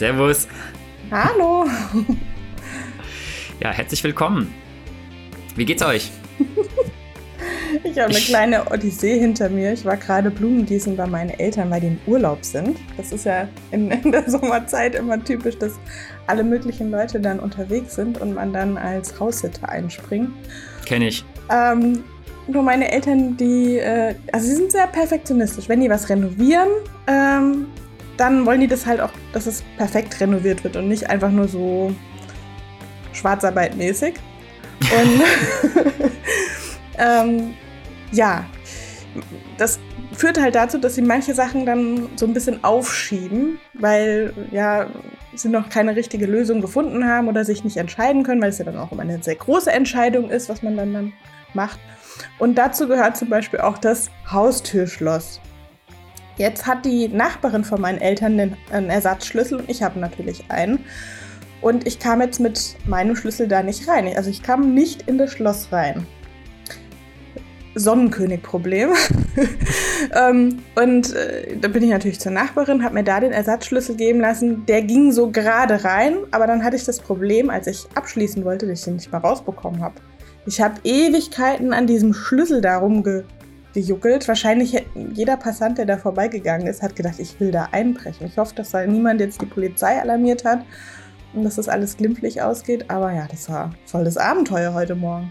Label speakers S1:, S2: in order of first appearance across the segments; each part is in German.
S1: Servus.
S2: Hallo.
S1: Ja, herzlich willkommen. Wie geht's euch?
S2: Ich habe eine kleine Odyssee hinter mir. Ich war gerade Blumengießen bei meinen Eltern, weil die im Urlaub sind. Das ist ja in, in, der Sommerzeit immer typisch, dass alle möglichen Leute dann unterwegs sind und man dann als Haussitter einspringt.
S1: Kenn ich.
S2: Ähm, nur meine Eltern, die, äh, also sie sind sehr perfektionistisch. Wenn die was renovieren, ähm, dann wollen die das halt auch, dass es perfekt renoviert wird und nicht einfach nur so Schwarzarbeitmäßig. Und ähm, ja, das führt halt dazu, dass sie manche Sachen dann so ein bisschen aufschieben, weil ja sie noch keine richtige Lösung gefunden haben oder sich nicht entscheiden können, weil es ja dann auch immer eine sehr große Entscheidung ist, was man dann, dann macht. Und dazu gehört zum Beispiel auch das Haustürschloss. Jetzt hat die Nachbarin von meinen Eltern einen Ersatzschlüssel und ich habe natürlich einen. Und ich kam jetzt mit meinem Schlüssel da nicht rein. Also ich kam nicht in das Schloss rein. Sonnenkönig-Problem. ähm, und äh, da bin ich natürlich zur Nachbarin, habe mir da den Ersatzschlüssel geben lassen. Der ging so gerade rein, aber dann hatte ich das Problem, als ich abschließen wollte, dass ich den nicht mehr rausbekommen habe. Ich habe Ewigkeiten an diesem Schlüssel da rumgejuckelt. Wahrscheinlich jeder Passant, der da vorbeigegangen ist, hat gedacht, ich will da einbrechen. Ich hoffe, dass da niemand jetzt die Polizei alarmiert hat und dass das alles glimpflich ausgeht. Aber ja, das war voll das Abenteuer heute Morgen.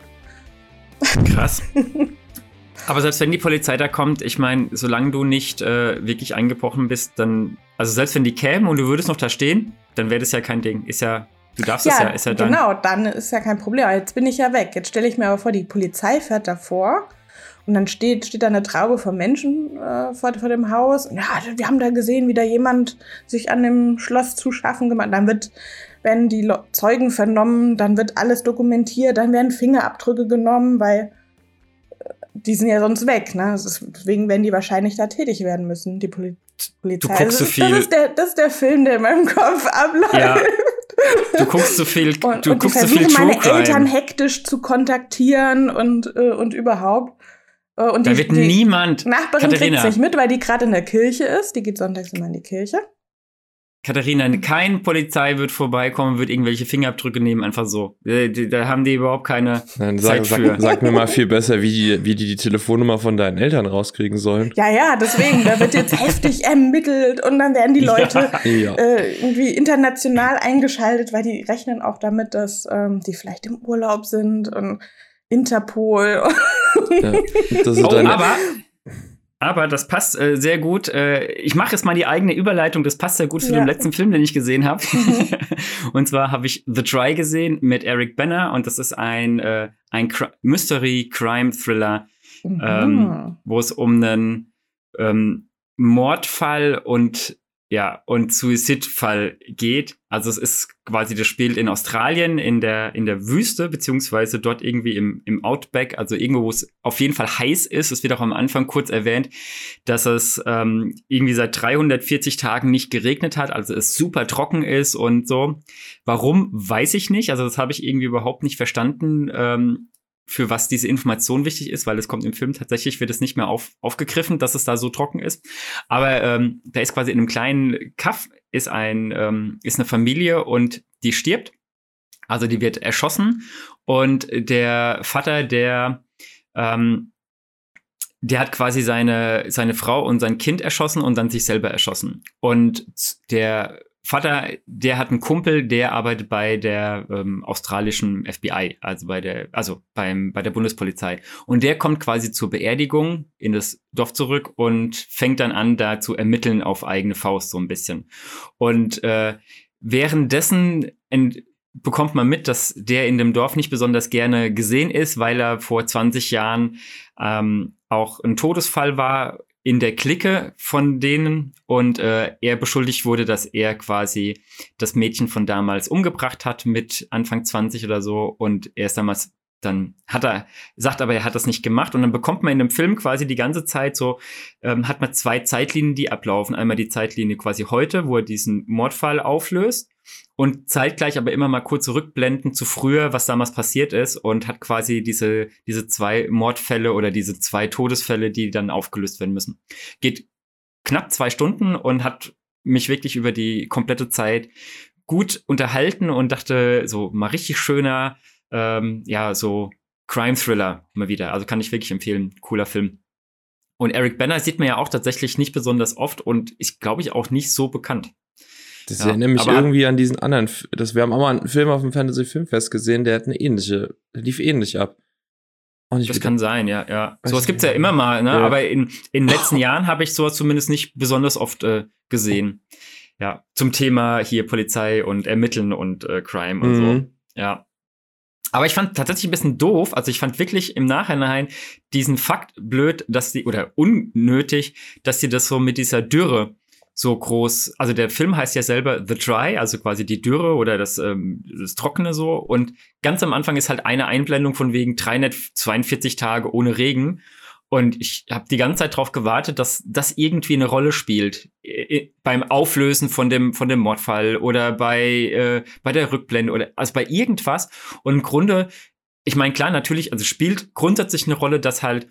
S1: Krass. Aber selbst wenn die Polizei da kommt, ich meine, solange du nicht äh, wirklich eingebrochen bist, dann, also selbst wenn die kämen und du würdest noch da stehen, dann wäre das ja kein Ding. Ist ja, du darfst ja, es ja, ist ja dann.
S2: Genau, dann ist ja kein Problem. Jetzt bin ich ja weg. Jetzt stelle ich mir aber vor, die Polizei fährt davor und dann steht, steht da eine Traube von Menschen äh, vor, vor dem Haus. Und ja, wir haben da gesehen, wie da jemand sich an dem Schloss zu schaffen gemacht. Dann wird werden die Zeugen vernommen, dann wird alles dokumentiert, dann werden Fingerabdrücke genommen, weil äh, die sind ja sonst weg. Ne? Deswegen werden die wahrscheinlich da tätig werden müssen, die Poli Polizei.
S1: Du guckst so viel.
S2: Das ist, der, das ist der Film, der in meinem Kopf abläuft. Ja.
S1: Du guckst so viel.
S2: Und,
S1: du
S2: und
S1: guckst
S2: so
S1: viel
S2: True meine Crime. Eltern hektisch zu kontaktieren und, äh, und überhaupt.
S1: Äh, und da die, wird die niemand.
S2: Nachbarin kriegt es nicht mit, weil die gerade in der Kirche ist. Die geht sonntags immer in die Kirche.
S1: Katharina, kein Polizei wird vorbeikommen, wird irgendwelche Fingerabdrücke nehmen, einfach so. Äh, da haben die überhaupt keine Nein,
S3: sag,
S1: Zeit für.
S3: Sag, sag, mir mal viel besser, wie die, wie die die Telefonnummer von deinen Eltern rauskriegen sollen.
S2: Ja, ja, deswegen, da wird jetzt heftig ermittelt und dann werden die Leute ja, ja. Äh, irgendwie international eingeschaltet, weil die rechnen auch damit, dass ähm, die vielleicht im Urlaub sind und Interpol.
S1: ja, oh, aber aber das passt äh, sehr gut. Äh, ich mache jetzt mal die eigene Überleitung. Das passt sehr gut zu ja. dem letzten Film, den ich gesehen habe. Mhm. und zwar habe ich The Try gesehen mit Eric Banner und das ist ein, äh, ein Mystery-Crime-Thriller, mhm. ähm, wo es um einen ähm, Mordfall und ja, und Suizidfall geht. Also es ist quasi, das spielt in Australien, in der, in der Wüste, beziehungsweise dort irgendwie im, im Outback, also irgendwo, wo es auf jeden Fall heiß ist. Es wird auch am Anfang kurz erwähnt, dass es ähm, irgendwie seit 340 Tagen nicht geregnet hat, also es super trocken ist und so. Warum, weiß ich nicht. Also das habe ich irgendwie überhaupt nicht verstanden. Ähm, für was diese Information wichtig ist, weil es kommt im Film tatsächlich, wird es nicht mehr auf, aufgegriffen, dass es da so trocken ist. Aber ähm, da ist quasi in einem kleinen Kaff ist ein ähm, ist eine Familie und die stirbt. Also die wird erschossen und der Vater, der ähm, der hat quasi seine, seine Frau und sein Kind erschossen und dann sich selber erschossen. Und der Vater, der hat einen Kumpel, der arbeitet bei der ähm, australischen FBI, also bei der, also beim, bei der Bundespolizei. Und der kommt quasi zur Beerdigung in das Dorf zurück und fängt dann an, da zu ermitteln auf eigene Faust so ein bisschen. Und äh, währenddessen bekommt man mit, dass der in dem Dorf nicht besonders gerne gesehen ist, weil er vor 20 Jahren ähm, auch ein Todesfall war in der Clique von denen und äh, er beschuldigt wurde, dass er quasi das Mädchen von damals umgebracht hat mit Anfang 20 oder so und er ist damals dann hat er, sagt aber, er hat das nicht gemacht und dann bekommt man in dem Film quasi die ganze Zeit so, ähm, hat man zwei Zeitlinien, die ablaufen. Einmal die Zeitlinie quasi heute, wo er diesen Mordfall auflöst und zeitgleich aber immer mal kurz zurückblenden zu früher, was damals passiert ist und hat quasi diese, diese zwei Mordfälle oder diese zwei Todesfälle, die dann aufgelöst werden müssen. Geht knapp zwei Stunden und hat mich wirklich über die komplette Zeit gut unterhalten und dachte, so mal richtig schöner, ähm, ja, so Crime-Thriller mal wieder. Also kann ich wirklich empfehlen. Cooler Film. Und Eric Banner sieht man ja auch tatsächlich nicht besonders oft und ist, glaube ich, auch nicht so bekannt.
S3: Das ja, erinnert mich irgendwie an diesen anderen, das, wir haben auch mal einen Film auf dem Fantasy Filmfest gesehen, der hat eine ähnliche, der lief ähnlich ab.
S1: das wieder, kann sein, ja, ja. Sowas gibt's ja immer mal, ne? Ja. Aber in, in den letzten Jahren habe ich sowas zumindest nicht besonders oft äh, gesehen. Ja, zum Thema hier Polizei und Ermitteln und äh, Crime und mhm. so. Ja. Aber ich fand tatsächlich ein bisschen doof, also ich fand wirklich im Nachhinein diesen Fakt blöd, dass die, oder unnötig, dass sie das so mit dieser Dürre so groß, also der Film heißt ja selber The Dry, also quasi die Dürre oder das, ähm, das Trockene so. Und ganz am Anfang ist halt eine Einblendung von wegen 342 Tage ohne Regen. Und ich habe die ganze Zeit darauf gewartet, dass das irgendwie eine Rolle spielt äh, beim Auflösen von dem von dem Mordfall oder bei äh, bei der Rückblende oder also bei irgendwas. Und im Grunde, ich meine klar, natürlich, also spielt grundsätzlich eine Rolle, dass halt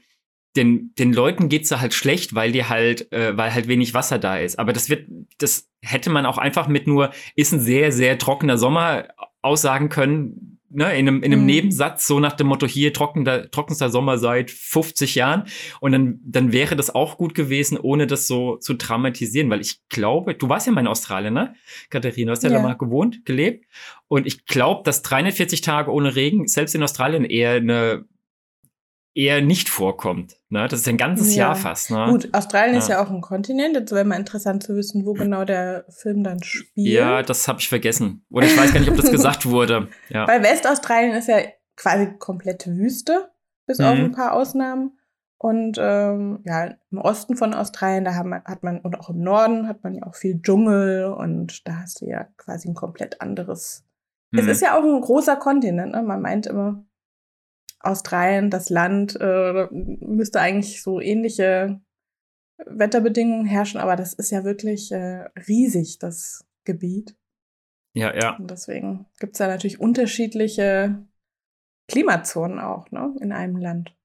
S1: den den Leuten geht's da halt schlecht, weil die halt äh, weil halt wenig Wasser da ist. Aber das wird das hätte man auch einfach mit nur ist ein sehr sehr trockener Sommer aussagen können ne, in einem, in einem mhm. Nebensatz, so nach dem Motto, hier trockener, trockenster Sommer seit 50 Jahren. Und dann, dann wäre das auch gut gewesen, ohne das so zu dramatisieren. Weil ich glaube, du warst ja mal in Australien, ne? Katharina, hast ja, ja da mal gewohnt, gelebt. Und ich glaube, dass 340 Tage ohne Regen selbst in Australien eher eine eher nicht vorkommt. Ne? Das ist ein ganzes ja. Jahr fast. Ne?
S2: Gut, Australien ja. ist ja auch ein Kontinent. Jetzt wäre mal interessant zu wissen, wo genau der Film dann spielt.
S1: Ja, das habe ich vergessen. Oder ich weiß gar nicht, ob das gesagt wurde. Ja.
S2: Weil Westaustralien ist ja quasi komplette Wüste, bis mhm. auf ein paar Ausnahmen. Und ähm, ja, im Osten von Australien, da haben, hat man, und auch im Norden hat man ja auch viel Dschungel und da hast du ja quasi ein komplett anderes. Mhm. Es ist ja auch ein großer Kontinent, ne? Man meint immer, Australien, das Land, äh, müsste eigentlich so ähnliche Wetterbedingungen herrschen, aber das ist ja wirklich äh, riesig, das Gebiet.
S1: Ja, ja.
S2: Und deswegen gibt es ja natürlich unterschiedliche Klimazonen auch, ne, in einem Land.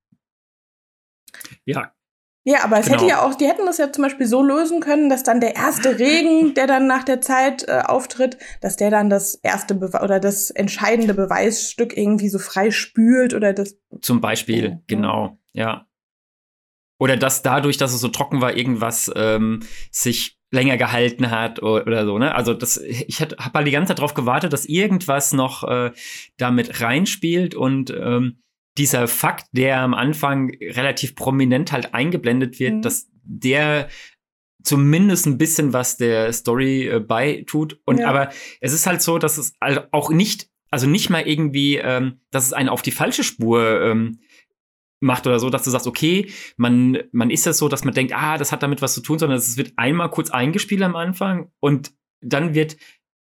S1: Ja,
S2: ja, aber es genau. hätte ja auch, die hätten das ja zum Beispiel so lösen können, dass dann der erste Regen, der dann nach der Zeit äh, auftritt, dass der dann das erste Be oder das entscheidende Beweisstück irgendwie so frei spült oder das.
S1: Zum Beispiel, oh, genau, ja. Oder dass dadurch, dass es so trocken war, irgendwas ähm, sich länger gehalten hat oder, oder so, ne? Also das, ich habe halt die ganze Zeit darauf gewartet, dass irgendwas noch äh, damit reinspielt und ähm, dieser Fakt, der am Anfang relativ prominent halt eingeblendet wird, mhm. dass der zumindest ein bisschen was der Story äh, beitut. Und ja. aber es ist halt so, dass es halt auch nicht, also nicht mal irgendwie, ähm, dass es einen auf die falsche Spur ähm, macht oder so, dass du sagst, okay, man, man ist es so, dass man denkt, ah, das hat damit was zu tun, sondern es wird einmal kurz eingespielt am Anfang und dann wird,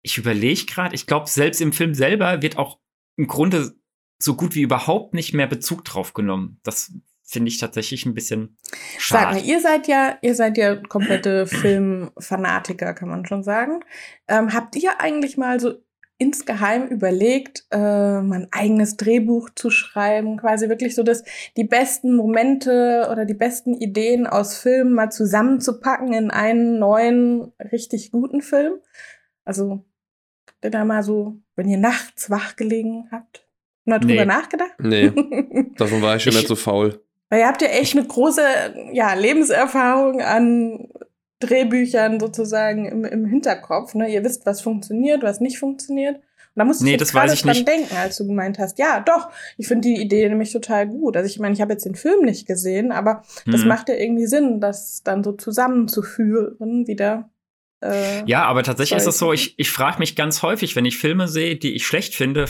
S1: ich überlege gerade, ich glaube, selbst im Film selber wird auch im Grunde so gut wie überhaupt nicht mehr Bezug drauf genommen. Das finde ich tatsächlich ein bisschen schade. Sag
S2: mal, ihr seid ja, ihr seid ja komplette Filmfanatiker, kann man schon sagen. Ähm, habt ihr eigentlich mal so insgeheim überlegt, äh, mein eigenes Drehbuch zu schreiben, quasi wirklich so, dass die besten Momente oder die besten Ideen aus Filmen mal zusammenzupacken in einen neuen, richtig guten Film? Also, habt ihr da mal so, wenn ihr nachts wach gelegen habt, Mal drüber nee. nachgedacht?
S3: Nee, davon war ich schon nicht so faul.
S2: Weil ihr habt ja echt eine große ja, Lebenserfahrung an Drehbüchern sozusagen im, im Hinterkopf. Ne? Ihr wisst, was funktioniert, was nicht funktioniert. Und da musste
S1: nee,
S2: ich jetzt gerade dran nicht. denken, als du gemeint hast, ja, doch, ich finde die Idee nämlich total gut. Also ich meine, ich habe jetzt den Film nicht gesehen, aber hm. das mhm. macht ja irgendwie Sinn, das dann so zusammenzuführen wieder.
S1: Äh, ja, aber tatsächlich ist es so, ich, ich frage mich ganz häufig, wenn ich Filme sehe, die ich schlecht finde,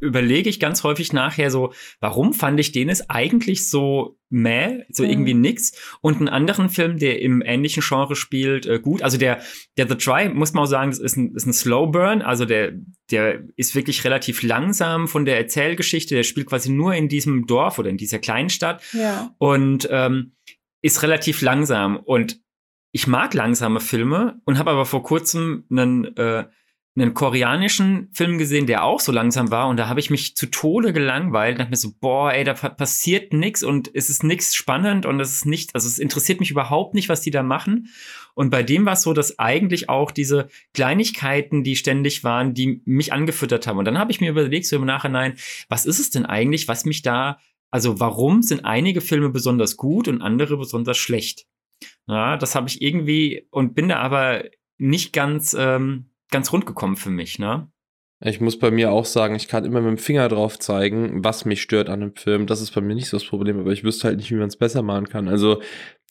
S1: überlege ich ganz häufig nachher so, warum fand ich den es eigentlich so meh, so mhm. irgendwie nix und einen anderen Film, der im ähnlichen Genre spielt, äh, gut. Also der, der The Try, muss man auch sagen, das ist ein, ist ein Slow Burn, also der, der ist wirklich relativ langsam von der Erzählgeschichte, der spielt quasi nur in diesem Dorf oder in dieser kleinen Stadt
S2: ja.
S1: und ähm, ist relativ langsam und ich mag langsame Filme und habe aber vor kurzem einen, äh, einen koreanischen Film gesehen, der auch so langsam war und da habe ich mich zu Tode gelangweilt dachte mir so, boah, ey, da passiert nichts und es ist nichts spannend und es ist nicht, also es interessiert mich überhaupt nicht, was die da machen. Und bei dem war es so, dass eigentlich auch diese Kleinigkeiten, die ständig waren, die mich angefüttert haben. Und dann habe ich mir überlegt, so im Nachhinein, was ist es denn eigentlich, was mich da, also warum sind einige Filme besonders gut und andere besonders schlecht? Ja, das habe ich irgendwie und bin da aber nicht ganz, ähm, ganz rund gekommen für mich, ne?
S3: Ich muss bei mir auch sagen, ich kann immer mit dem Finger drauf zeigen, was mich stört an dem Film. Das ist bei mir nicht so das Problem, aber ich wüsste halt nicht, wie man es besser machen kann. Also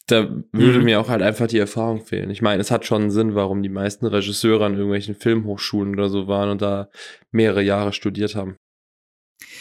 S3: da würde mhm. mir auch halt einfach die Erfahrung fehlen. Ich meine, es hat schon einen Sinn, warum die meisten Regisseure an irgendwelchen Filmhochschulen oder so waren und da mehrere Jahre studiert haben.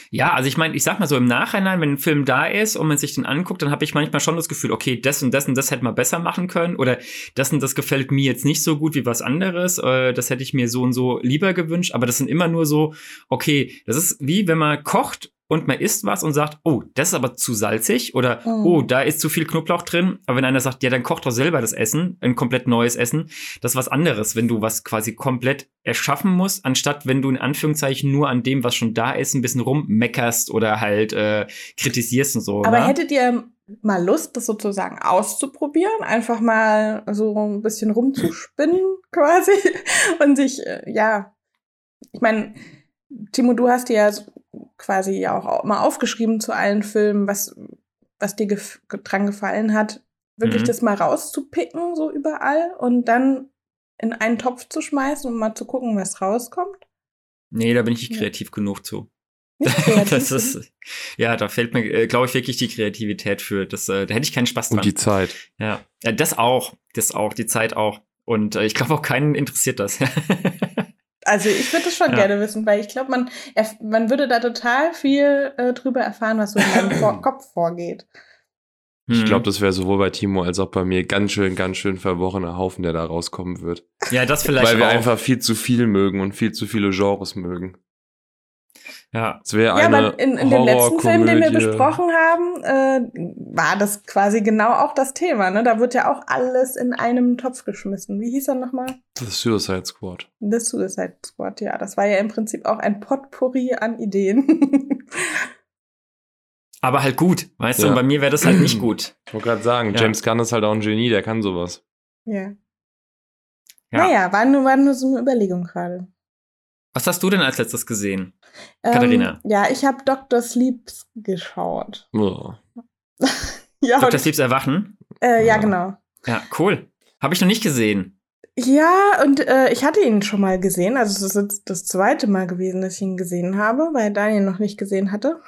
S1: Ja, also ich meine, ich sag mal so im Nachhinein, wenn ein Film da ist und man sich den anguckt, dann habe ich manchmal schon das Gefühl, okay, das und das und das hätte man besser machen können oder das und das gefällt mir jetzt nicht so gut wie was anderes, äh, das hätte ich mir so und so lieber gewünscht, aber das sind immer nur so, okay, das ist wie wenn man kocht und man isst was und sagt, oh, das ist aber zu salzig oder oh, oh da ist zu viel Knoblauch drin. Aber wenn einer sagt, ja, dann koch doch selber das Essen, ein komplett neues Essen, das ist was anderes, wenn du was quasi komplett erschaffen musst, anstatt wenn du in Anführungszeichen nur an dem, was schon da ist, ein bisschen rummeckerst oder halt äh, kritisierst und so.
S2: Aber ne? hättet ihr mal Lust, das sozusagen auszuprobieren, einfach mal so ein bisschen rumzuspinnen quasi und sich, äh, ja, ich meine, Timo, du hast ja quasi ja auch mal aufgeschrieben zu allen Filmen, was, was dir gef dran gefallen hat, wirklich mhm. das mal rauszupicken, so überall und dann in einen Topf zu schmeißen und mal zu gucken, was rauskommt?
S1: Nee, da bin ich nicht kreativ ja. genug zu. das ist, ja, da fällt mir, äh, glaube ich, wirklich die Kreativität für. Das, äh, da hätte ich keinen Spaß dran.
S3: Und die Zeit.
S1: Ja. ja, das auch. Das auch, die Zeit auch. Und äh, ich glaube auch keinen interessiert das.
S2: Also ich würde das schon ja. gerne wissen, weil ich glaube, man, man würde da total viel äh, drüber erfahren, was so in deinem Vor Kopf vorgeht.
S3: Ich glaube, das wäre sowohl bei Timo als auch bei mir ganz schön, ganz schön verworrener Haufen, der da rauskommen wird.
S1: Ja, das vielleicht
S3: Weil wir auch. einfach viel zu viel mögen und viel zu viele Genres mögen.
S1: Ja.
S3: Es wäre eine ja, aber
S2: in, in dem letzten Film, den wir besprochen haben, äh, war das quasi genau auch das Thema. Ne? Da wird ja auch alles in einem Topf geschmissen. Wie hieß er nochmal?
S3: The Suicide Squad.
S2: The Suicide Squad, ja. Das war ja im Prinzip auch ein Potpourri an Ideen.
S1: aber halt gut, weißt ja. du? Und bei mir wäre das halt nicht gut.
S3: Ich wollte gerade sagen, ja. James Gunn ist halt auch ein Genie, der kann sowas.
S2: Ja. ja. Naja, war nur, war nur so eine Überlegung gerade.
S1: Was hast du denn als letztes gesehen, ähm, Katharina?
S2: Ja, ich habe Dr. Sleeps geschaut.
S3: Oh.
S1: ja, Dr. Sleeps Erwachen?
S2: Äh, ja, genau.
S1: Ja, cool. Habe ich noch nicht gesehen.
S2: Ja, und äh, ich hatte ihn schon mal gesehen. Also es ist das zweite Mal gewesen, dass ich ihn gesehen habe, weil Daniel noch nicht gesehen hatte.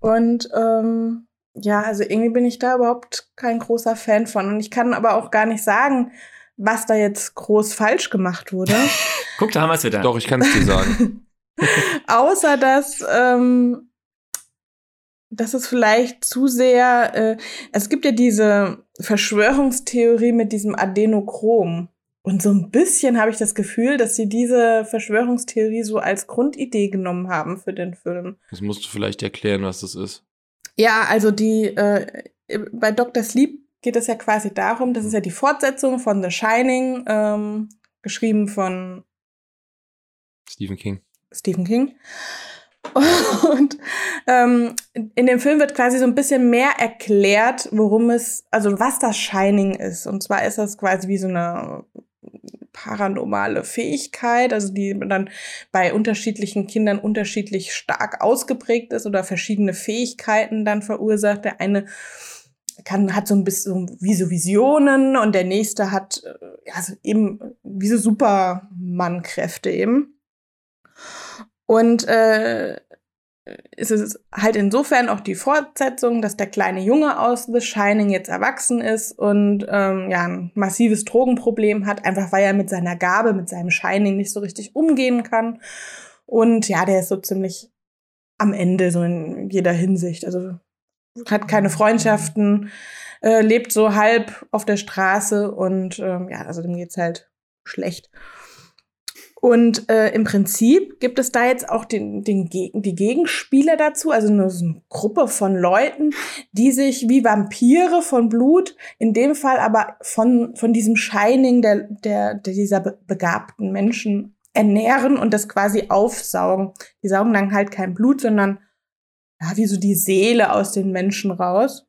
S2: Und ähm, ja, also irgendwie bin ich da überhaupt kein großer Fan von. Und ich kann aber auch gar nicht sagen, was da jetzt groß falsch gemacht wurde.
S1: Guck, da haben wir es wieder.
S3: Doch, ich kann es dir sagen.
S2: Außer dass, ähm, dass es vielleicht zu sehr, äh, es gibt ja diese Verschwörungstheorie mit diesem Adenochrom. Und so ein bisschen habe ich das Gefühl, dass sie diese Verschwörungstheorie so als Grundidee genommen haben für den Film.
S3: Das musst du vielleicht erklären, was das ist.
S2: Ja, also die äh, bei Dr. Sleep geht es ja quasi darum, das ist ja die Fortsetzung von The Shining, ähm, geschrieben von
S3: Stephen King.
S2: Stephen King. Und ähm, in dem Film wird quasi so ein bisschen mehr erklärt, worum es, also was das Shining ist. Und zwar ist das quasi wie so eine paranormale Fähigkeit, also die dann bei unterschiedlichen Kindern unterschiedlich stark ausgeprägt ist oder verschiedene Fähigkeiten dann verursacht. Der eine kann, hat so ein bisschen wie so Visionen und der nächste hat äh, ja, so eben wie so Supermann-Kräfte eben. Und äh, es ist halt insofern auch die Fortsetzung, dass der kleine Junge aus The Shining jetzt erwachsen ist und ähm, ja ein massives Drogenproblem hat, einfach weil er mit seiner Gabe, mit seinem Shining nicht so richtig umgehen kann. Und ja, der ist so ziemlich am Ende, so in jeder Hinsicht. Also hat keine Freundschaften, äh, lebt so halb auf der Straße und ähm, ja, also dem geht's halt schlecht. Und äh, im Prinzip gibt es da jetzt auch den, den Gegen, die Gegenspieler dazu, also eine, so eine Gruppe von Leuten, die sich wie Vampire von Blut, in dem Fall aber von, von diesem Shining der, der, der dieser begabten Menschen ernähren und das quasi aufsaugen. Die saugen dann halt kein Blut, sondern ja, wie so die Seele aus den Menschen raus.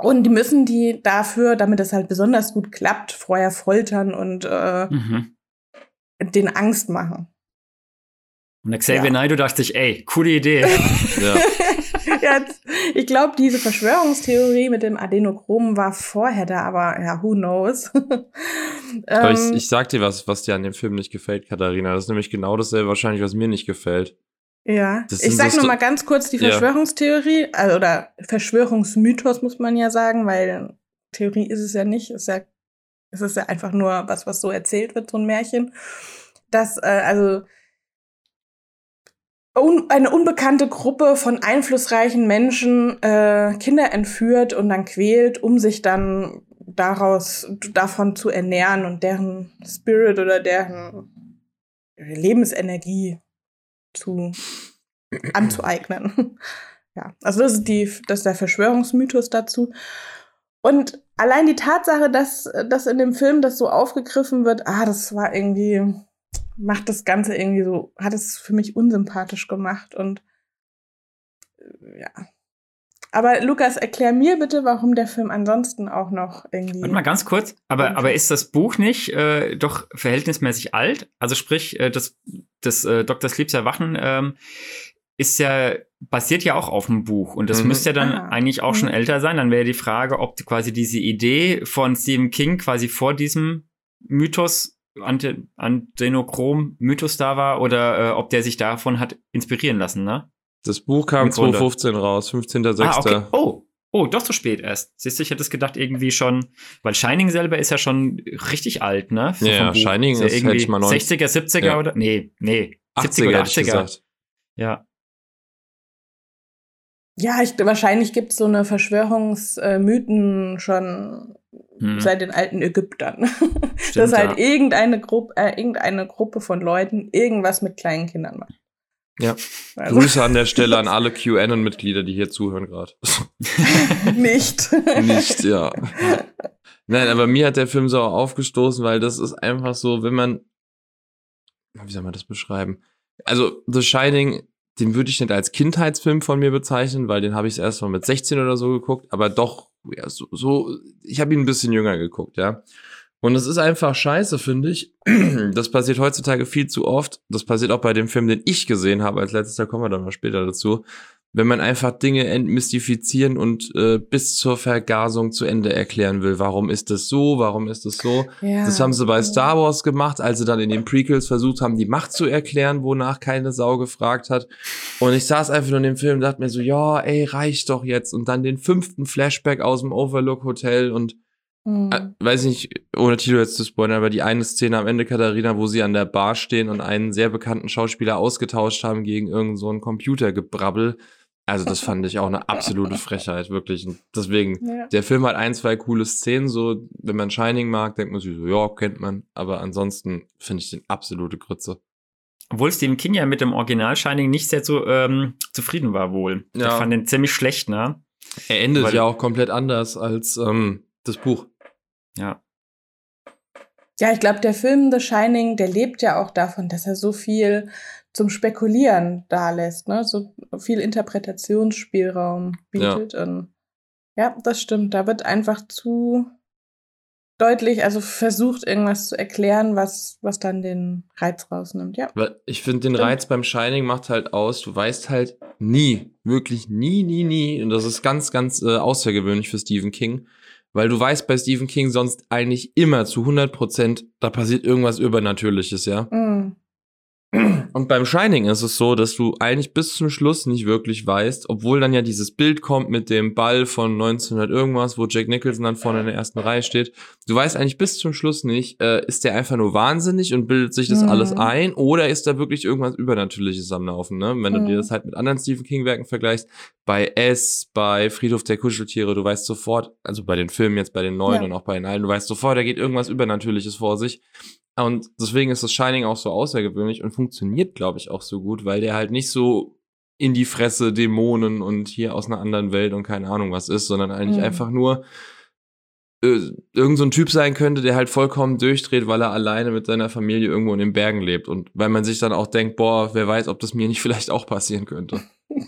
S2: Und die müssen die dafür, damit das halt besonders gut klappt, vorher foltern und äh, mhm. den Angst machen.
S1: Und Xavier ja. Naidoo dachte ich, ey, coole Idee. ja.
S2: ja, ich glaube, diese Verschwörungstheorie mit dem Adenochrom war vorher da, aber ja, who knows.
S3: aber ich, ähm, ich sag dir was, was dir an dem Film nicht gefällt, Katharina. Das ist nämlich genau dasselbe wahrscheinlich, was mir nicht gefällt.
S2: Ja, ich sag nur mal ganz kurz die Verschwörungstheorie, ja. also, oder Verschwörungsmythos muss man ja sagen, weil Theorie ist es ja nicht, ist ja, es ist ja einfach nur was, was so erzählt wird, so ein Märchen. Dass, äh, also un eine unbekannte Gruppe von einflussreichen Menschen äh, Kinder entführt und dann quält, um sich dann daraus davon zu ernähren und deren Spirit oder deren Lebensenergie zu anzueignen. ja, also das ist die, das ist der Verschwörungsmythos dazu. Und allein die Tatsache, dass, dass in dem Film das so aufgegriffen wird, ah, das war irgendwie, macht das Ganze irgendwie so, hat es für mich unsympathisch gemacht und äh, ja. Aber Lukas, erklär mir bitte, warum der Film ansonsten auch noch irgendwie.
S1: Warte mal ganz kurz, aber, aber ist das Buch nicht äh, doch verhältnismäßig alt? Also sprich, äh, das, das äh, Dr. Sleeps Erwachen ähm, ist ja, basiert ja auch auf einem Buch. Und das mhm. müsste ja dann ah. eigentlich auch mhm. schon älter sein. Dann wäre die Frage, ob quasi diese Idee von Stephen King quasi vor diesem Mythos Antenochrom-Mythos da war oder äh, ob der sich davon hat inspirieren lassen, ne?
S3: Das Buch kam 2015 raus, 15.06. Ah, okay.
S1: Oh, oh, doch so spät erst. Siehst du, ich hätte es gedacht, irgendwie schon, weil Shining selber ist ja schon richtig alt, ne?
S3: So ja, Shining ist, ja irgendwie
S1: ich mal 60er, 70er ja. oder? Nee, nee. 70er oder 80er. Ja.
S2: Ja, ich, wahrscheinlich gibt es so eine Verschwörungsmythen schon hm. seit den alten Ägyptern. Stimmt, dass halt ja. irgendeine, Gruppe, äh, irgendeine Gruppe von Leuten irgendwas mit kleinen Kindern macht.
S3: Ja. Also. Grüße an der Stelle an alle QAnon-Mitglieder, die hier zuhören gerade.
S2: Nicht.
S3: Nicht, ja. Nein, aber mir hat der Film so aufgestoßen, weil das ist einfach so, wenn man, wie soll man das beschreiben? Also, The Shining, den würde ich nicht als Kindheitsfilm von mir bezeichnen, weil den habe ich erst mal mit 16 oder so geguckt, aber doch, ja, so, so ich habe ihn ein bisschen jünger geguckt, ja. Und es ist einfach scheiße, finde ich. Das passiert heutzutage viel zu oft. Das passiert auch bei dem Film, den ich gesehen habe als letztes, da kommen wir dann mal später dazu. Wenn man einfach Dinge entmystifizieren und äh, bis zur Vergasung zu Ende erklären will. Warum ist das so? Warum ist das so? Ja. Das haben sie bei Star Wars gemacht, als sie dann in den Prequels versucht haben, die Macht zu erklären, wonach keine Sau gefragt hat. Und ich saß einfach nur in dem Film und dachte mir so, ja, ey, reicht doch jetzt. Und dann den fünften Flashback aus dem Overlook Hotel und Mhm. Weiß nicht, ohne Titel jetzt zu spoilern, aber die eine Szene am Ende, Katharina, wo sie an der Bar stehen und einen sehr bekannten Schauspieler ausgetauscht haben gegen irgendein so ein Computergebrabbel. Also das fand ich auch eine absolute Frechheit, wirklich. Und deswegen, ja. der Film hat ein, zwei coole Szenen, so, wenn man Shining mag, denkt man sich so, ja, kennt man. Aber ansonsten finde ich den absolute Grütze.
S1: Obwohl Stephen King ja mit dem Original Shining nicht sehr zu, ähm, zufrieden war wohl. Ja. Ich fand den ziemlich schlecht, ne?
S3: Er endet Weil, ja auch komplett anders als ähm, das Buch.
S1: Ja.
S2: Ja, ich glaube, der Film The Shining, der lebt ja auch davon, dass er so viel zum Spekulieren da lässt, ne? So viel Interpretationsspielraum bietet. Ja. Und ja, das stimmt. Da wird einfach zu deutlich, also versucht, irgendwas zu erklären, was, was dann den Reiz rausnimmt, ja.
S3: Ich finde, den Reiz beim Shining macht halt aus, du weißt halt nie, wirklich nie, nie, nie, und das ist ganz, ganz äh, außergewöhnlich für Stephen King, weil du weißt bei Stephen King sonst eigentlich immer zu 100 Prozent, da passiert irgendwas Übernatürliches, ja. Mm. Und beim Shining ist es so, dass du eigentlich bis zum Schluss nicht wirklich weißt, obwohl dann ja dieses Bild kommt mit dem Ball von 1900 irgendwas, wo Jack Nicholson dann vorne in der ersten Reihe steht. Du weißt eigentlich bis zum Schluss nicht, äh, ist der einfach nur wahnsinnig und bildet sich das mhm. alles ein oder ist da wirklich irgendwas Übernatürliches am Laufen, ne? Wenn mhm. du dir das halt mit anderen Stephen King Werken vergleichst, bei S, bei Friedhof der Kuscheltiere, du weißt sofort, also bei den Filmen jetzt, bei den neuen ja. und auch bei den alten, du weißt sofort, da geht irgendwas Übernatürliches vor sich. Und deswegen ist das Shining auch so außergewöhnlich und funktioniert, glaube ich, auch so gut, weil der halt nicht so in die Fresse Dämonen und hier aus einer anderen Welt und keine Ahnung was ist, sondern eigentlich mhm. einfach nur äh, irgend so ein Typ sein könnte, der halt vollkommen durchdreht, weil er alleine mit seiner Familie irgendwo in den Bergen lebt. Und weil man sich dann auch denkt, boah, wer weiß, ob das mir nicht vielleicht auch passieren könnte.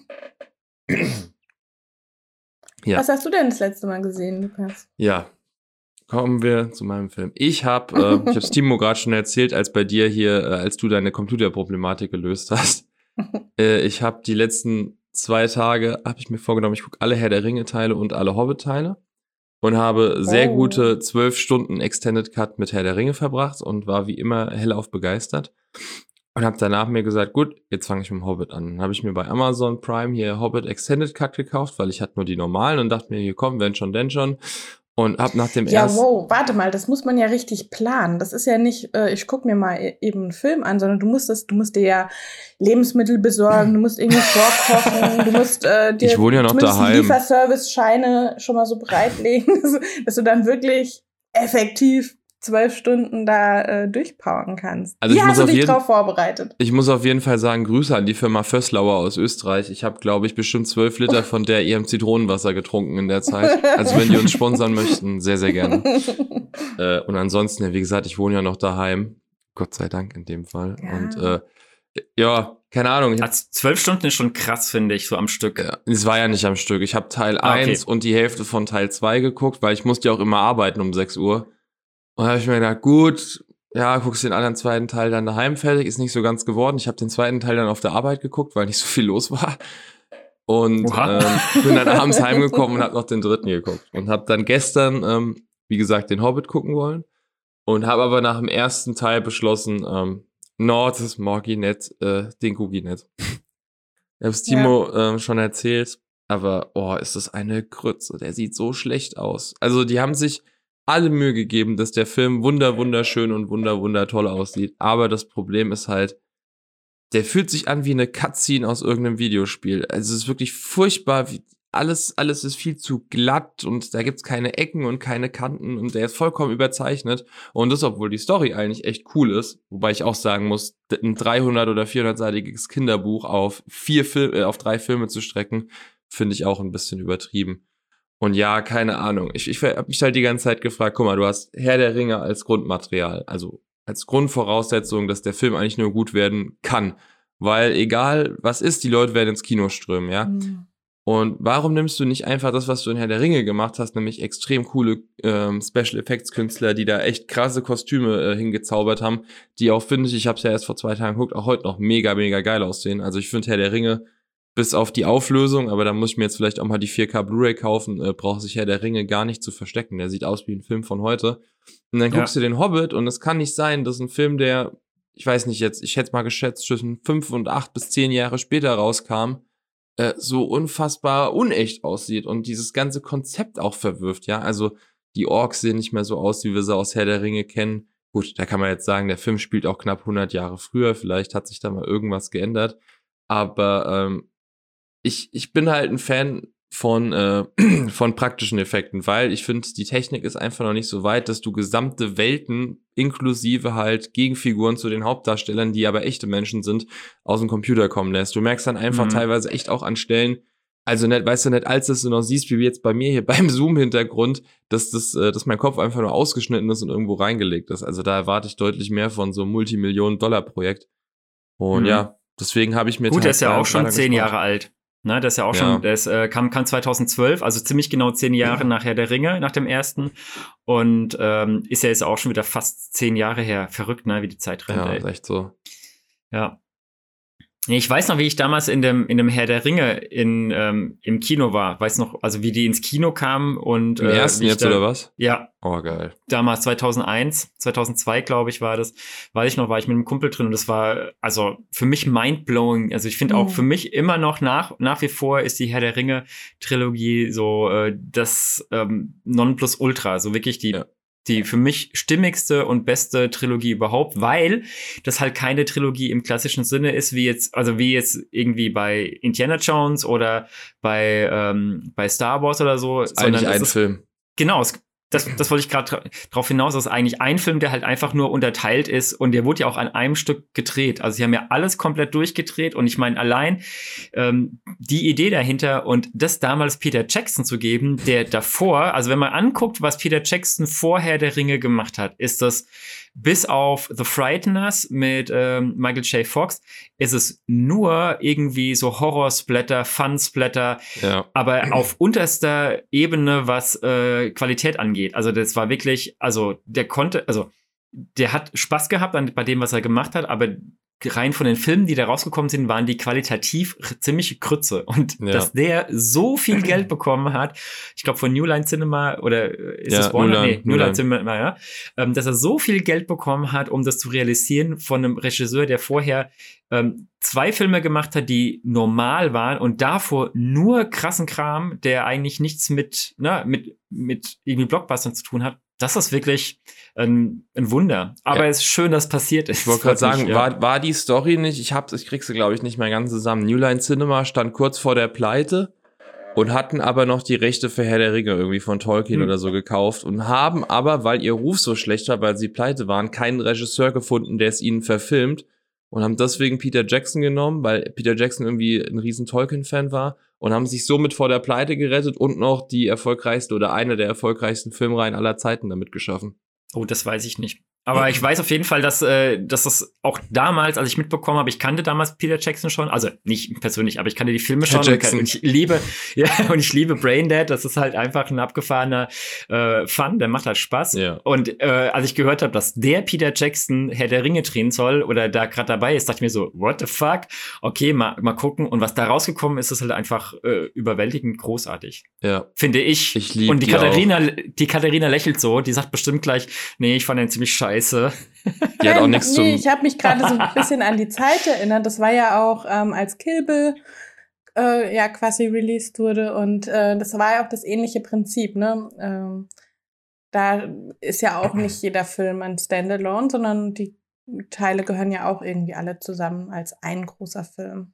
S2: ja. Was hast du denn das letzte Mal gesehen, Lukas?
S3: Ja, kommen wir zu meinem Film. Ich habe, äh, ich habe Timo gerade schon erzählt, als bei dir hier, äh, als du deine Computerproblematik gelöst hast. äh, ich habe die letzten zwei Tage, habe ich mir vorgenommen, ich gucke alle Herr der Ringe Teile und alle Hobbit Teile und habe sehr oh. gute zwölf Stunden Extended Cut mit Herr der Ringe verbracht und war wie immer hellauf begeistert. Und habe danach mir gesagt, gut, jetzt fange ich mit dem Hobbit an. Dann habe ich mir bei Amazon Prime hier Hobbit Extended Cut gekauft, weil ich hatte nur die normalen und dachte mir, hier komm, wenn schon, denn schon. Und hab nach dem
S2: ja, ersten. Ja, wow, warte mal, das muss man ja richtig planen. Das ist ja nicht, äh, ich guck mir mal e-, eben einen Film an, sondern du musst das, du musst dir ja Lebensmittel besorgen, du musst irgendwas vorkochen, du musst äh, dir
S3: ich wohne ja noch daheim.
S2: Lieferservice-Scheine schon mal so bereitlegen, dass du dann wirklich effektiv zwölf Stunden da äh, durchpowern kannst.
S3: Also Wie ich
S2: hast
S3: muss
S2: du
S3: dich jeden,
S2: drauf vorbereitet?
S3: Ich muss auf jeden Fall sagen, Grüße an die Firma Fösslauer aus Österreich. Ich habe, glaube ich, bestimmt zwölf Liter von der ihrem Zitronenwasser getrunken in der Zeit. Also wenn die uns sponsern möchten, sehr, sehr gerne. äh, und ansonsten, wie gesagt, ich wohne ja noch daheim. Gott sei Dank in dem Fall. Ja. Und äh, ja, keine Ahnung.
S1: Also zwölf Stunden ist schon krass, finde ich, so am Stück.
S3: Ja, es war ja nicht am Stück. Ich habe Teil ah, 1 okay. und die Hälfte von Teil 2 geguckt, weil ich musste ja auch immer arbeiten um 6 Uhr. Und da habe ich mir gedacht, gut, ja, guckst den anderen zweiten Teil dann daheim fertig, ist nicht so ganz geworden. Ich habe den zweiten Teil dann auf der Arbeit geguckt, weil nicht so viel los war. Und ähm, bin dann abends heimgekommen und habe noch den dritten geguckt. Und habe dann gestern, ähm, wie gesagt, den Hobbit gucken wollen. Und habe aber nach dem ersten Teil beschlossen, ähm, no, das mag ich nicht, äh, den gucke ich nicht. Ich habe es Timo ja. ähm, schon erzählt, aber oh, ist das eine Krütze. Der sieht so schlecht aus. Also die haben sich alle Mühe gegeben, dass der Film wunder wunderschön und wunder wundertoll aussieht. Aber das Problem ist halt, der fühlt sich an wie eine Cutscene aus irgendeinem Videospiel. Also es ist wirklich furchtbar. Wie, alles, alles ist viel zu glatt und da gibt's keine Ecken und keine Kanten und der ist vollkommen überzeichnet. Und das, obwohl die Story eigentlich echt cool ist. Wobei ich auch sagen muss, ein 300 oder 400-seitiges Kinderbuch auf vier Fil äh, auf drei Filme zu strecken, finde ich auch ein bisschen übertrieben. Und ja, keine Ahnung. Ich, ich habe mich halt die ganze Zeit gefragt, guck mal, du hast Herr der Ringe als Grundmaterial, also als Grundvoraussetzung, dass der Film eigentlich nur gut werden kann. Weil egal was ist, die Leute werden ins Kino strömen, ja. Mhm. Und warum nimmst du nicht einfach das, was du in Herr der Ringe gemacht hast, nämlich extrem coole ähm, Special Effects Künstler, die da echt krasse Kostüme äh, hingezaubert haben, die auch, finde ich, ich habe es ja erst vor zwei Tagen geguckt, auch heute noch mega, mega geil aussehen. Also ich finde Herr der Ringe bis auf die Auflösung, aber da muss ich mir jetzt vielleicht auch mal die 4K Blu-ray kaufen, äh, braucht sich ja der Ringe gar nicht zu verstecken. Der sieht aus wie ein Film von heute. Und dann guckst ja. du den Hobbit und es kann nicht sein, dass ein Film, der, ich weiß nicht jetzt, ich hätte mal geschätzt, zwischen fünf und acht bis zehn Jahre später rauskam, äh, so unfassbar unecht aussieht und dieses ganze Konzept auch verwirft, ja. Also die Orks sehen nicht mehr so aus, wie wir sie aus Herr der Ringe kennen. Gut, da kann man jetzt sagen, der Film spielt auch knapp 100 Jahre früher, vielleicht hat sich da mal irgendwas geändert. Aber ähm, ich, ich bin halt ein Fan von, äh, von praktischen Effekten, weil ich finde, die Technik ist einfach noch nicht so weit, dass du gesamte Welten inklusive halt Gegenfiguren zu den Hauptdarstellern, die aber echte Menschen sind, aus dem Computer kommen lässt. Du merkst dann einfach mhm. teilweise echt auch an Stellen, also nicht, weißt du nicht, als dass du noch siehst, wie jetzt bei mir hier beim Zoom-Hintergrund, dass das, äh, dass mein Kopf einfach nur ausgeschnitten ist und irgendwo reingelegt ist. Also da erwarte ich deutlich mehr von so einem Multimillionen-Dollar-Projekt. Und mhm. ja, deswegen habe ich mir
S1: Gut, der ist ja auch schon zehn Jahre alt. Ne, das ist ja auch ja. schon, das äh, kam, kam 2012, also ziemlich genau zehn Jahre ja. nach Herr der Ringe, nach dem ersten. Und ähm, ist ja jetzt auch schon wieder fast zehn Jahre her. Verrückt, ne, wie die Zeit rennt.
S3: Ja, ey. ist echt so.
S1: Ja. Ich weiß noch, wie ich damals in dem, in dem Herr der Ringe in, ähm, im Kino war. Weiß noch, also wie die ins Kino kamen und.
S3: Im äh, ersten jetzt da, oder was?
S1: Ja.
S3: Oh, geil.
S1: Damals 2001, 2002, glaube ich, war das. Weiß ich noch, war ich mit einem Kumpel drin und das war, also für mich mindblowing. Also ich finde mhm. auch für mich immer noch nach, nach wie vor ist die Herr der Ringe Trilogie so äh, das ähm, Nonplusultra. So wirklich die ja die für mich stimmigste und beste Trilogie überhaupt, weil das halt keine Trilogie im klassischen Sinne ist, wie jetzt, also wie jetzt irgendwie bei Indiana Jones oder bei, ähm, bei Star Wars oder so.
S3: Eigentlich ein Film.
S1: Genau, es, das, das wollte ich gerade darauf hinaus, das ist eigentlich ein Film, der halt einfach nur unterteilt ist und der wurde ja auch an einem Stück gedreht. Also sie haben ja alles komplett durchgedreht und ich meine allein ähm, die Idee dahinter und das damals Peter Jackson zu geben, der davor, also wenn man anguckt, was Peter Jackson vorher der Ringe gemacht hat, ist das bis auf The Frighteners mit ähm, Michael J. Fox ist es nur irgendwie so Horror-Splatter, Fun-Splatter, ja. aber auf unterster Ebene, was äh, Qualität angeht. Also das war wirklich, also der konnte, also der hat Spaß gehabt an, bei dem, was er gemacht hat, aber rein von den Filmen, die da rausgekommen sind, waren die qualitativ ziemlich Krütze. Und ja. dass der so viel Geld bekommen hat, ich glaube von New Line Cinema oder äh, ist ja, es Warner? Nee, New Line Cinema, ja. Ähm, dass er so viel Geld bekommen hat, um das zu realisieren von einem Regisseur, der vorher ähm, zwei Filme gemacht hat, die normal waren und davor nur krassen Kram, der eigentlich nichts mit, na, mit, mit irgendwie Blockbustern zu tun hat. Das ist wirklich ein, ein Wunder. Aber ja. es ist schön, dass passiert ist.
S3: Ich wollte gerade sagen, ja. war, war die Story nicht, ich hab's, ich krieg sie, glaube ich, nicht mehr ganz zusammen. New Line Cinema stand kurz vor der Pleite und hatten aber noch die Rechte für Herr der Ringe irgendwie von Tolkien hm. oder so gekauft und haben aber, weil ihr Ruf so schlecht war, weil sie pleite waren, keinen Regisseur gefunden, der es ihnen verfilmt und haben deswegen Peter Jackson genommen, weil Peter Jackson irgendwie ein riesen Tolkien-Fan war und haben sich somit vor der Pleite gerettet und noch die erfolgreichste oder eine der erfolgreichsten Filmreihen aller Zeiten damit geschaffen.
S1: Oh, das weiß ich nicht. Aber ich weiß auf jeden Fall, dass, äh, dass das auch damals, als ich mitbekommen habe, ich kannte damals Peter Jackson schon, also nicht persönlich, aber ich kannte die Filme schon und, und ich liebe, ja, und ich liebe Braindead, das ist halt einfach ein abgefahrener äh, Fun, der macht halt Spaß. Ja. Und äh, als ich gehört habe, dass der Peter Jackson Herr der Ringe drehen soll oder da gerade dabei ist, dachte ich mir so, what the fuck? Okay, mal, mal gucken. Und was da rausgekommen ist, ist halt einfach äh, überwältigend großartig. Ja. Finde ich.
S3: Ich liebe
S1: Und die, die Katharina, auch. die Katharina lächelt so, die sagt bestimmt gleich, nee, ich fand den ziemlich scheiße scheiße.
S2: Die hat auch nichts nee, Ich habe mich gerade so ein bisschen an die Zeit erinnert. Das war ja auch ähm, als Kill Bill äh, ja quasi released wurde und äh, das war ja auch das ähnliche Prinzip. Ne? Ähm, da ist ja auch nicht jeder Film ein Standalone, sondern die Teile gehören ja auch irgendwie alle zusammen als ein großer Film.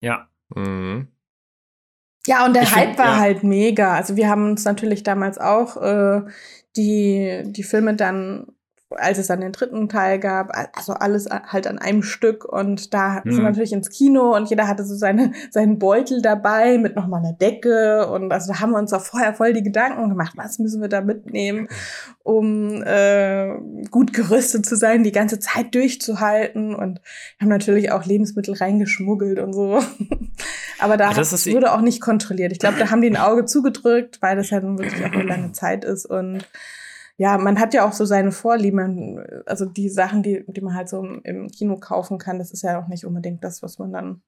S1: Ja. Mhm.
S2: Ja, und der ich Hype find, war ja. halt mega. Also wir haben uns natürlich damals auch äh, die, die Filme dann als es dann den dritten Teil gab, also alles halt an einem Stück und da mhm. sind wir natürlich ins Kino und jeder hatte so seine, seinen Beutel dabei mit nochmal einer Decke und also da haben wir uns auch vorher voll die Gedanken gemacht, was müssen wir da mitnehmen, um äh, gut gerüstet zu sein, die ganze Zeit durchzuhalten und haben natürlich auch Lebensmittel reingeschmuggelt und so. Aber da das wurde auch nicht kontrolliert. Ich glaube, da haben die ein Auge zugedrückt, weil das ja halt wirklich auch eine lange Zeit ist und ja, man hat ja auch so seine Vorlieben. Also die Sachen, die, die man halt so im Kino kaufen kann, das ist ja auch nicht unbedingt das, was man dann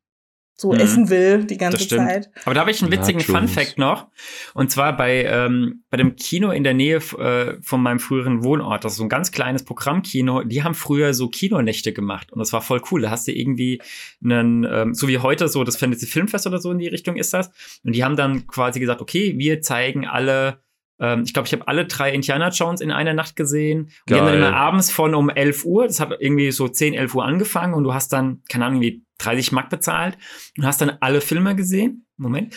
S2: so mhm. essen will die ganze Zeit.
S1: Aber da habe ich einen witzigen ja, Fun Fact noch. Und zwar bei, ähm, bei dem Kino in der Nähe äh, von meinem früheren Wohnort, das ist so ein ganz kleines Programmkino, die haben früher so Kinonächte gemacht. Und das war voll cool. Da hast du irgendwie einen, ähm, so wie heute, so das Fantasy Filmfest oder so in die Richtung ist das. Und die haben dann quasi gesagt, okay, wir zeigen alle ähm, ich glaube, ich habe alle drei Indiana Jones in einer Nacht gesehen. Und die haben dann immer abends von um 11 Uhr, das hat irgendwie so 10, 11 Uhr angefangen und du hast dann, keine Ahnung, wie 30 Mark bezahlt und hast dann alle Filme gesehen. Moment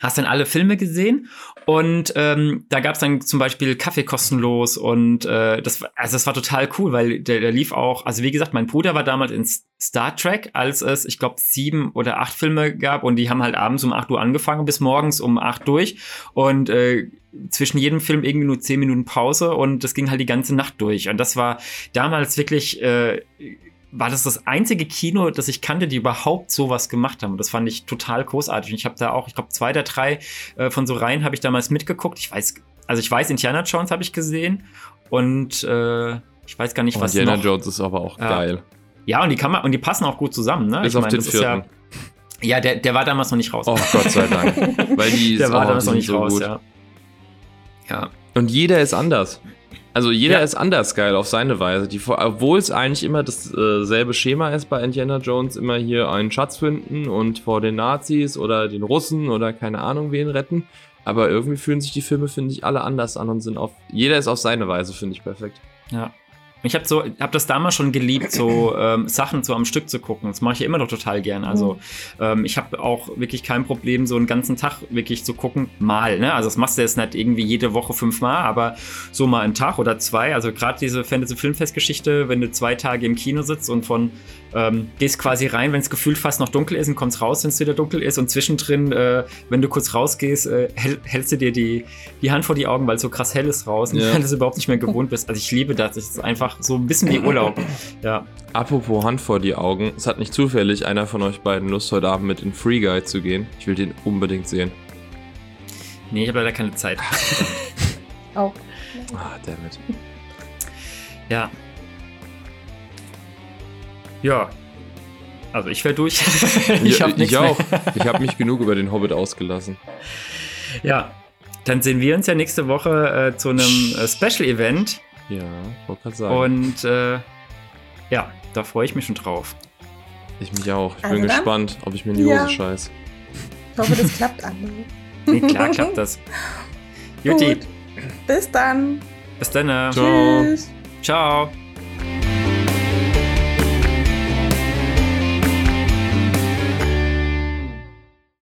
S1: hast dann alle Filme gesehen? Und ähm, da gab es dann zum Beispiel Kaffee kostenlos und äh, das, also das war total cool, weil der, der lief auch, also wie gesagt, mein Bruder war damals in Star Trek, als es, ich glaube, sieben oder acht Filme gab und die haben halt abends um acht Uhr angefangen bis morgens um acht durch und äh, zwischen jedem Film irgendwie nur zehn Minuten Pause und das ging halt die ganze Nacht durch. Und das war damals wirklich äh, war das das einzige Kino, das ich kannte, die überhaupt sowas gemacht haben. Und das fand ich total großartig. Und ich habe da auch, ich glaube, zwei oder drei äh, von so Reihen habe ich damals mitgeguckt. Ich weiß, also ich weiß, Indiana Jones habe ich gesehen und äh, ich weiß gar nicht, was
S3: Indiana
S1: noch.
S3: Jones ist aber auch geil.
S1: Ja, und die kann man, und die passen auch gut zusammen, ne?
S3: Bis ich auf mein, den vierten. Ja,
S1: ja, der, der war damals noch nicht raus.
S3: Oh Gott sei Dank. Weil die
S1: der war damals noch nicht so raus, gut. ja.
S3: Ja. Und jeder ist anders. Also jeder ja. ist anders geil auf seine Weise. Die, obwohl es eigentlich immer dasselbe äh, Schema ist bei Indiana Jones, immer hier einen Schatz finden und vor den Nazis oder den Russen oder keine Ahnung wen retten. Aber irgendwie fühlen sich die Filme, finde ich, alle anders an und sind auf. Jeder ist auf seine Weise, finde ich, perfekt.
S1: Ja. Ich habe so, hab das damals schon geliebt, so ähm, Sachen so am Stück zu gucken. Das mache ich immer noch total gern. Also mhm. ähm, ich habe auch wirklich kein Problem, so einen ganzen Tag wirklich zu gucken, mal. Ne? Also das machst du jetzt nicht irgendwie jede Woche fünfmal, aber so mal einen Tag oder zwei. Also gerade diese Fantasy-Filmfest-Geschichte, wenn du zwei Tage im Kino sitzt und von ähm, gehst quasi rein, wenn es gefühlt fast noch dunkel ist und kommst raus, wenn es wieder dunkel ist und zwischendrin, äh, wenn du kurz rausgehst, äh, hält, hältst du dir die, die Hand vor die Augen, weil es so krass hell ist raus und ja. du das überhaupt nicht mehr gewohnt bist. Also ich liebe das. Das ist einfach so ein bisschen wie Urlaub. Ja.
S3: Apropos Hand vor die Augen, es hat nicht zufällig einer von euch beiden Lust, heute Abend mit in Free Guide zu gehen. Ich will den unbedingt sehen.
S1: Nee, ich habe leider keine Zeit.
S2: Auch.
S3: Ah, dammit.
S1: Ja, ja. Also ich wäre durch.
S3: ich habe ich auch. Ich habe mich genug über den Hobbit ausgelassen.
S1: Ja. Dann sehen wir uns ja nächste Woche äh, zu einem äh, Special-Event.
S3: Ja, wollte gerade sagen.
S1: Und äh, ja, da freue ich mich schon drauf.
S3: Ich mich auch. Ich also bin dann? gespannt, ob ich mir in die Hose ja. scheiß.
S2: Ich hoffe, das klappt, André.
S1: Nee, klar klappt das.
S2: Juti. Bis dann.
S1: Bis dann.
S3: Ciao. Tschüss.
S1: Ciao.